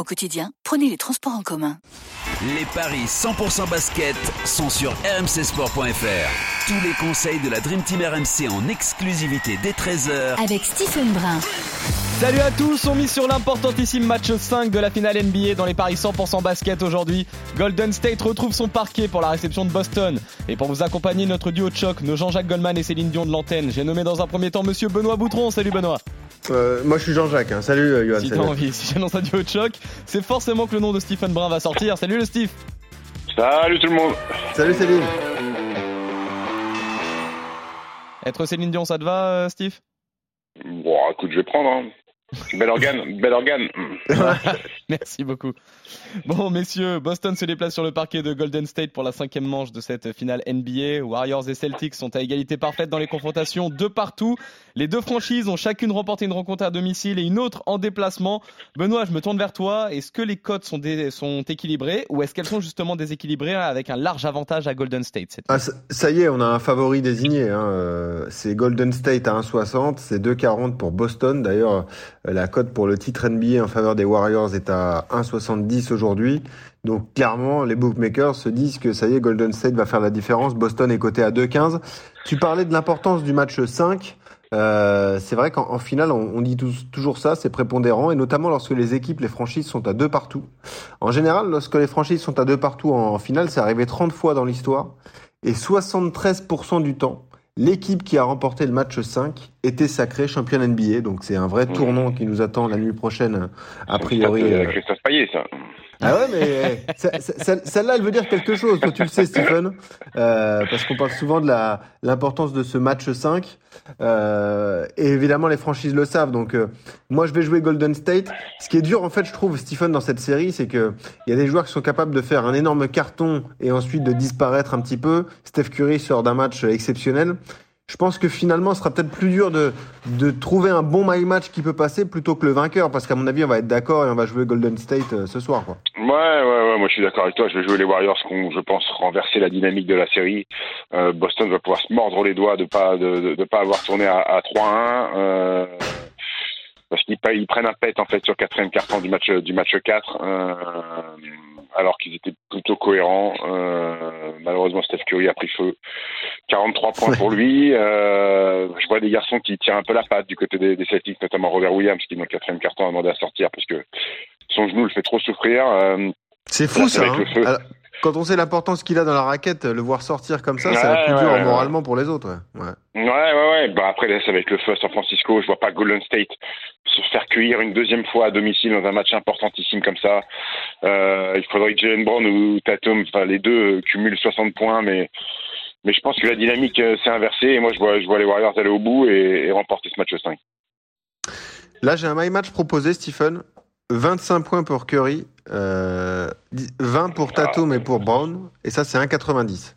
Au quotidien, prenez les transports en commun. Les paris 100% basket sont sur rmcsport.fr. Tous les conseils de la Dream Team RMC en exclusivité dès 13h avec Stephen Brun. Salut à tous, on mise sur l'importantissime match 5 de la finale NBA dans les paris 100% basket aujourd'hui. Golden State retrouve son parquet pour la réception de Boston. Et pour vous accompagner, notre duo de choc, nos Jean-Jacques Goldman et Céline Dion de l'antenne. J'ai nommé dans un premier temps Monsieur Benoît Boutron. Salut Benoît. Euh, moi je suis Jean-Jacques, hein. salut euh, Johan. Si t'as envie, si j'annonce un duo de choc, c'est forcément que le nom de Stephen Brun va sortir. Salut le Steve Salut tout le monde Salut Céline Être Céline Dion, ça te va, euh, Steve? Bon, écoute, je vais prendre. Hein. Bel organe, bel organe. Merci beaucoup. Bon, messieurs, Boston se déplace sur le parquet de Golden State pour la cinquième manche de cette finale NBA. Warriors et Celtics sont à égalité parfaite dans les confrontations de partout. Les deux franchises ont chacune remporté une rencontre à domicile et une autre en déplacement. Benoît, je me tourne vers toi. Est-ce que les cotes sont, sont équilibrées ou est-ce qu'elles sont justement déséquilibrées avec un large avantage à Golden State ah, ça, y est, on a un favori désigné. Hein. Euh, c'est Golden State à 1,60, c'est 2,40 pour Boston. D'ailleurs, la cote pour le titre NBA en faveur des Warriors est à 1,70 aujourd'hui. Donc clairement, les bookmakers se disent que ça y est, Golden State va faire la différence. Boston est coté à 2,15. Tu parlais de l'importance du match 5. Euh, c'est vrai qu'en finale, on, dit toujours ça, c'est prépondérant, et notamment lorsque les équipes, les franchises sont à deux partout. En général, lorsque les franchises sont à deux partout en, en finale, c'est arrivé 30 fois dans l'histoire, et 73% du temps, L'équipe qui a remporté le match 5 était sacrée championne NBA, donc c'est un vrai tournant qui nous attend la nuit prochaine, a priori. Euh, Christophe Payet, ça. Ah ouais, mais celle-là, elle veut dire quelque chose. Toi, tu le sais, Stephen, euh, parce qu'on parle souvent de l'importance de ce match 5. Euh, et évidemment, les franchises le savent. Donc, euh, moi, je vais jouer Golden State. Ce qui est dur, en fait, je trouve, Stephen, dans cette série, c'est que il y a des joueurs qui sont capables de faire un énorme carton et ensuite de disparaître un petit peu. Steph Curry sort d'un match exceptionnel je pense que finalement, ce sera peut-être plus dur de, de trouver un bon my match qui peut passer plutôt que le vainqueur, parce qu'à mon avis, on va être d'accord et on va jouer Golden State euh, ce soir. Quoi. Ouais, ouais, ouais, moi je suis d'accord avec toi. Je vais jouer les Warriors qui ont, je pense, renversé la dynamique de la série. Euh, Boston va pouvoir se mordre les doigts de pas de, de, pas avoir tourné à, à 3-1. Euh, parce qu'ils ils prennent un pet en fait sur quatrième carton du match du match 4 euh, alors qu'ils étaient plutôt cohérents euh, malheureusement Steph Curry a pris feu 43 points pour lui euh, je vois des garçons qui tirent un peu la patte du côté des, des Celtics notamment Robert Williams qui dans le quatrième carton a demandé à sortir parce que son genou le fait trop souffrir euh, c'est fou ça hein. Quand on sait l'importance qu'il a dans la raquette, le voir sortir comme ça, c'est c'est plus dur moralement pour les autres. Ouais, ouais, ouais. ouais. Bah après, c'est avec le feu à San Francisco. Je vois pas Golden State se faire cueillir une deuxième fois à domicile dans un match importantissime comme ça. Euh, il faudrait que Jalen Brown ou Tatum, enfin les deux euh, cumulent 60 points, mais mais je pense que la dynamique euh, s'est inversée et moi je vois je vois les Warriors aller au bout et, et remporter ce match 5. Là, j'ai un my match proposé, Stephen. 25 points pour Curry, euh, 20 pour Tatum et pour Brown, et ça c'est 1,90.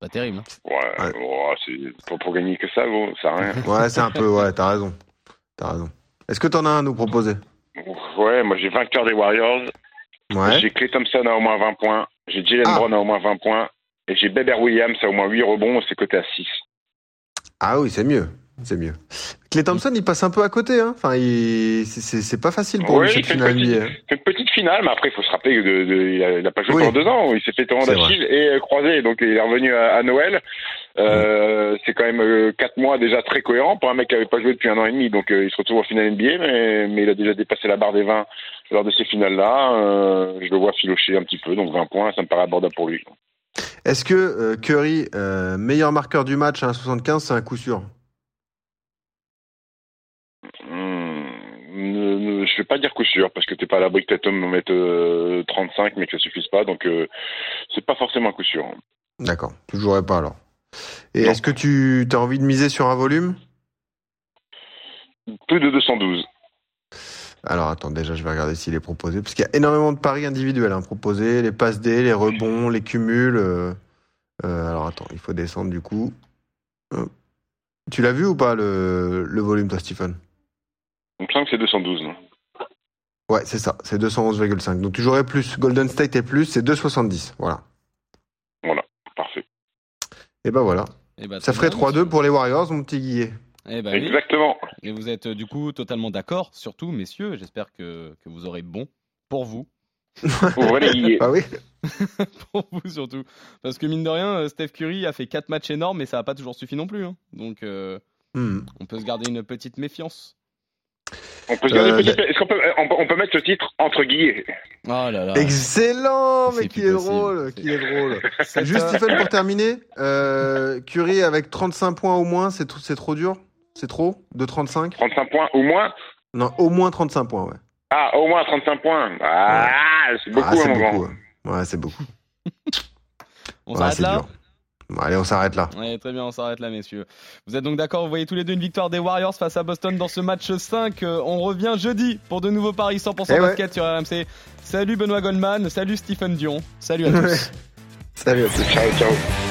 Pas terrible. Hein. Ouais, ouais. c'est pour, gagner que ça, bon, ça rien. ouais, c'est un peu, ouais, t'as raison. T'as raison. Est-ce que t'en as un à nous proposer? Ouais, moi j'ai vainqueur des Warriors. Ouais. J'ai Clay Thompson à au moins 20 points. J'ai Jalen ah. Brown à au moins 20 points. Et j'ai Beber Williams à au moins 8 rebonds. C'est coté à 6. Ah oui, c'est mieux. C'est mieux. Clay Thompson, il passe un peu à côté. Hein. Enfin, c'est pas facile pour lui cette finale. Une petite finale, mais après, il faut se rappeler qu'il n'a pas joué pendant deux ans. Il s'est fait tourner d'Achille et euh, croisé, donc il est revenu à, Noël. Euh, C'est quand même euh, quatre mois déjà très cohérent pour un mec qui n'avait pas joué depuis un an et demi. Donc euh, il se retrouve en finale NBA, mais, mais il a déjà dépassé la barre des 20 lors de ces finales-là. je le vois filocher un petit peu, donc 20 points, ça me paraît abordable pour lui. Est-ce que Curry, meilleur marqueur du match à 1,75, c'est un coup sûr? Je vais pas dire coup sûr parce que t'es pas à l'abri que Tatum me mette 35 mais que ça suffise pas donc euh, c'est pas forcément un coup sûr. D'accord, tu jouerais pas alors. Et est-ce que tu as envie de miser sur un volume? Plus de 212. Alors attends, déjà je vais regarder s'il est proposé, parce qu'il y a énormément de paris individuels hein, proposés, les passes D, les rebonds, les cumuls. euh, euh, alors attends, il faut descendre du coup. Tu l'as vu ou pas le, le volume toi Stephen? Il me semble que c'est 212. non? Ouais, c'est ça, c'est 211,5. Donc tu jouerais plus. Golden State est plus, c'est 2,70. Voilà. Parfait. Et ben voilà. Eh ben, Ça ferait bien, 3-2 pour les Warriors, mon petit Guillet. Eh ben oui. Exactement. Et vous êtes du coup totalement d'accord, surtout messieurs. J'espère que, que vous aurez bon pour vous. Ouvrez les. Ah oui pour vous surtout. Parce que mine de rien, euh, Steph Curry a fait 4 matchs énormes, mais ça n'a pas toujours suffi non plus. hein. Donc euh, Hmm. on peut se garder une petite méfiance. On peut, Euh, petite- Est-ce qu'on peut, on peut, on peut mettre le titre entre guillets Oh là là. Excellent, mais qui est drôle, C'est- qui est drôle. Cette, Juste euh, Stephen pour terminer, euh, Curry avec 35 points au moins, c'est tr- c'est trop dur? C'est trop? De 35 35 points ou moins? Non, au moins 35 points, ouais. Ah, au moins 35 points. Ah, c'est beaucoup, ah, c'est beaucoup. Ouais, Ouais, c'est beaucoup. on Ouais, s'arrête là dur. Bon, allez, on s'arrête là. Ouais, très bien, on s'arrête là, messieurs. Vous êtes donc d'accord, vous voyez tous les deux une victoire des Warriors face à Boston dans ce match 5. Euh, on revient jeudi pour de nouveaux paris 100% Eh ouais. basket sur RMC. Salut Benoît Goldman, salut Stephen Dion, salut à tous. Salut à tous. Ciao, ciao.